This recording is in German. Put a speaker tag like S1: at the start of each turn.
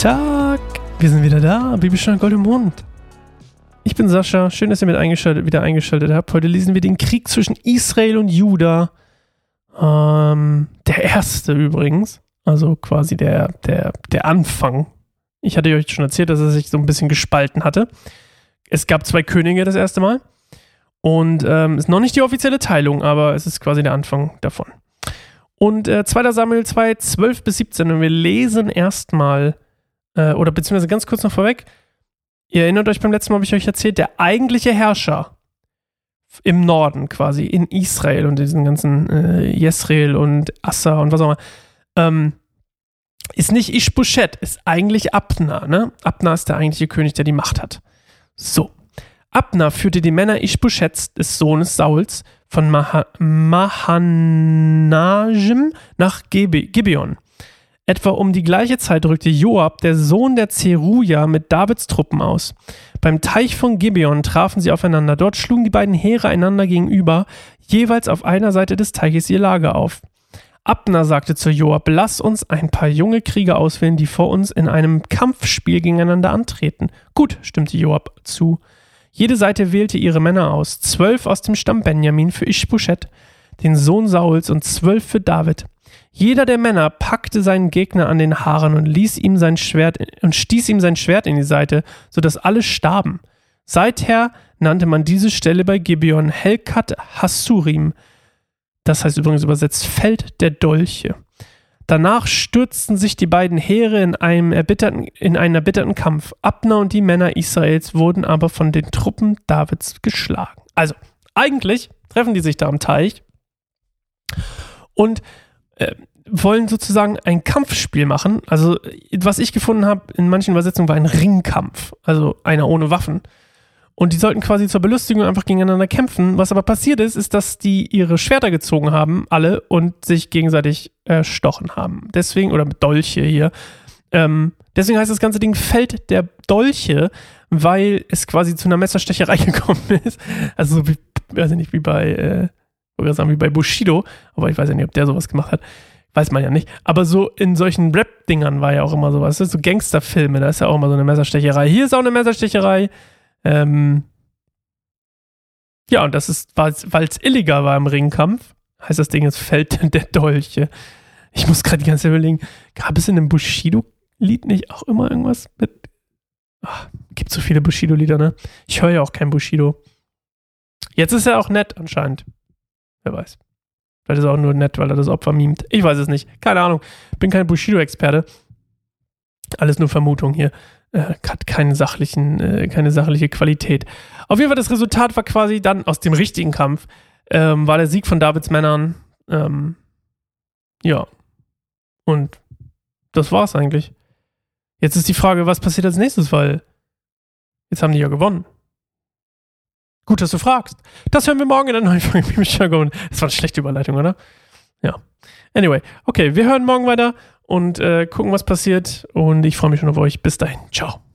S1: Tag! Wir sind wieder da, Bibelstunde Gold im Mund. Ich bin Sascha, schön, dass ihr mit eingeschaltet, wieder eingeschaltet habt. Heute lesen wir den Krieg zwischen Israel und Juda. Ähm, der erste übrigens, also quasi der, der, der Anfang. Ich hatte euch schon erzählt, dass er sich so ein bisschen gespalten hatte. Es gab zwei Könige das erste Mal. Und ähm, ist noch nicht die offizielle Teilung, aber es ist quasi der Anfang davon. Und äh, 2. Samuel 2, 12 bis 17. Und wir lesen erstmal, äh, oder beziehungsweise ganz kurz noch vorweg. Ihr erinnert euch beim letzten Mal, habe ich euch erzählt, der eigentliche Herrscher im Norden quasi, in Israel und diesen ganzen äh, Jesrael und Assa und was auch immer, ähm, ist nicht Ishbosheth, ist eigentlich Abner. Ne? Abner ist der eigentliche König, der die Macht hat. So. Abner führte die Männer Ishbosheths, des Sohnes Sauls, von Maha Mahanajem nach Gibeon. Etwa um die gleiche Zeit rückte Joab, der Sohn der Zeruja, mit Davids Truppen aus. Beim Teich von Gibeon trafen sie aufeinander. Dort schlugen die beiden Heere einander gegenüber, jeweils auf einer Seite des Teiches ihr Lager auf. Abner sagte zu Joab, lass uns ein paar junge Krieger auswählen, die vor uns in einem Kampfspiel gegeneinander antreten. Gut, stimmte Joab zu. Jede Seite wählte ihre Männer aus, zwölf aus dem Stamm Benjamin für Ishbosheth, den Sohn Sauls, und zwölf für David. Jeder der Männer packte seinen Gegner an den Haaren und ließ ihm sein Schwert und stieß ihm sein Schwert in die Seite, so dass alle starben. Seither nannte man diese Stelle bei Gibeon Helkat Hassurim. Das heißt übrigens übersetzt Feld der Dolche. Danach stürzten sich die beiden Heere in, einem erbitterten, in einen erbitterten Kampf. Abner und die Männer Israels wurden aber von den Truppen Davids geschlagen. Also, eigentlich treffen die sich da am Teich und äh, wollen sozusagen ein Kampfspiel machen. Also, was ich gefunden habe in manchen Übersetzungen war ein Ringkampf, also einer ohne Waffen. Und die sollten quasi zur Belustigung einfach gegeneinander kämpfen. Was aber passiert ist, ist, dass die ihre Schwerter gezogen haben, alle, und sich gegenseitig erstochen haben. Deswegen, oder Dolche hier. Ähm, deswegen heißt das ganze Ding Feld der Dolche, weil es quasi zu einer Messerstecherei gekommen ist. Also so wie, weiß ich nicht, wie bei, äh, oder sagen, wie bei Bushido, aber ich weiß ja nicht, ob der sowas gemacht hat. Weiß man ja nicht. Aber so in solchen Rap-Dingern war ja auch immer sowas. Das ist so Gangsterfilme, da ist ja auch immer so eine Messerstecherei. Hier ist auch eine Messerstecherei. Ähm, ja, und das ist, weil es illegal war im Ringkampf, heißt das Ding jetzt Feld der Dolche. Ich muss gerade die ganze Zeit überlegen, gab es in einem Bushido-Lied nicht auch immer irgendwas mit. Ach, gibt so viele Bushido-Lieder, ne? Ich höre ja auch kein Bushido. Jetzt ist er auch nett anscheinend. Wer weiß. Vielleicht ist er auch nur nett, weil er das Opfer mimt. Ich weiß es nicht. Keine Ahnung. Bin kein Bushido-Experte. Alles nur Vermutung hier äh, hat keinen sachlichen, äh, keine sachliche Qualität. Auf jeden Fall, das Resultat war quasi dann aus dem richtigen Kampf, ähm, war der Sieg von Davids Männern. Ähm, ja. Und das war's eigentlich. Jetzt ist die Frage, was passiert als nächstes, weil jetzt haben die ja gewonnen. Gut, dass du fragst. Das hören wir morgen in der neuen Folge Bibeljargon. Das war eine schlechte Überleitung, oder? Ja. Anyway, okay, wir hören morgen weiter und äh, gucken, was passiert. Und ich freue mich schon auf euch. Bis dahin. Ciao.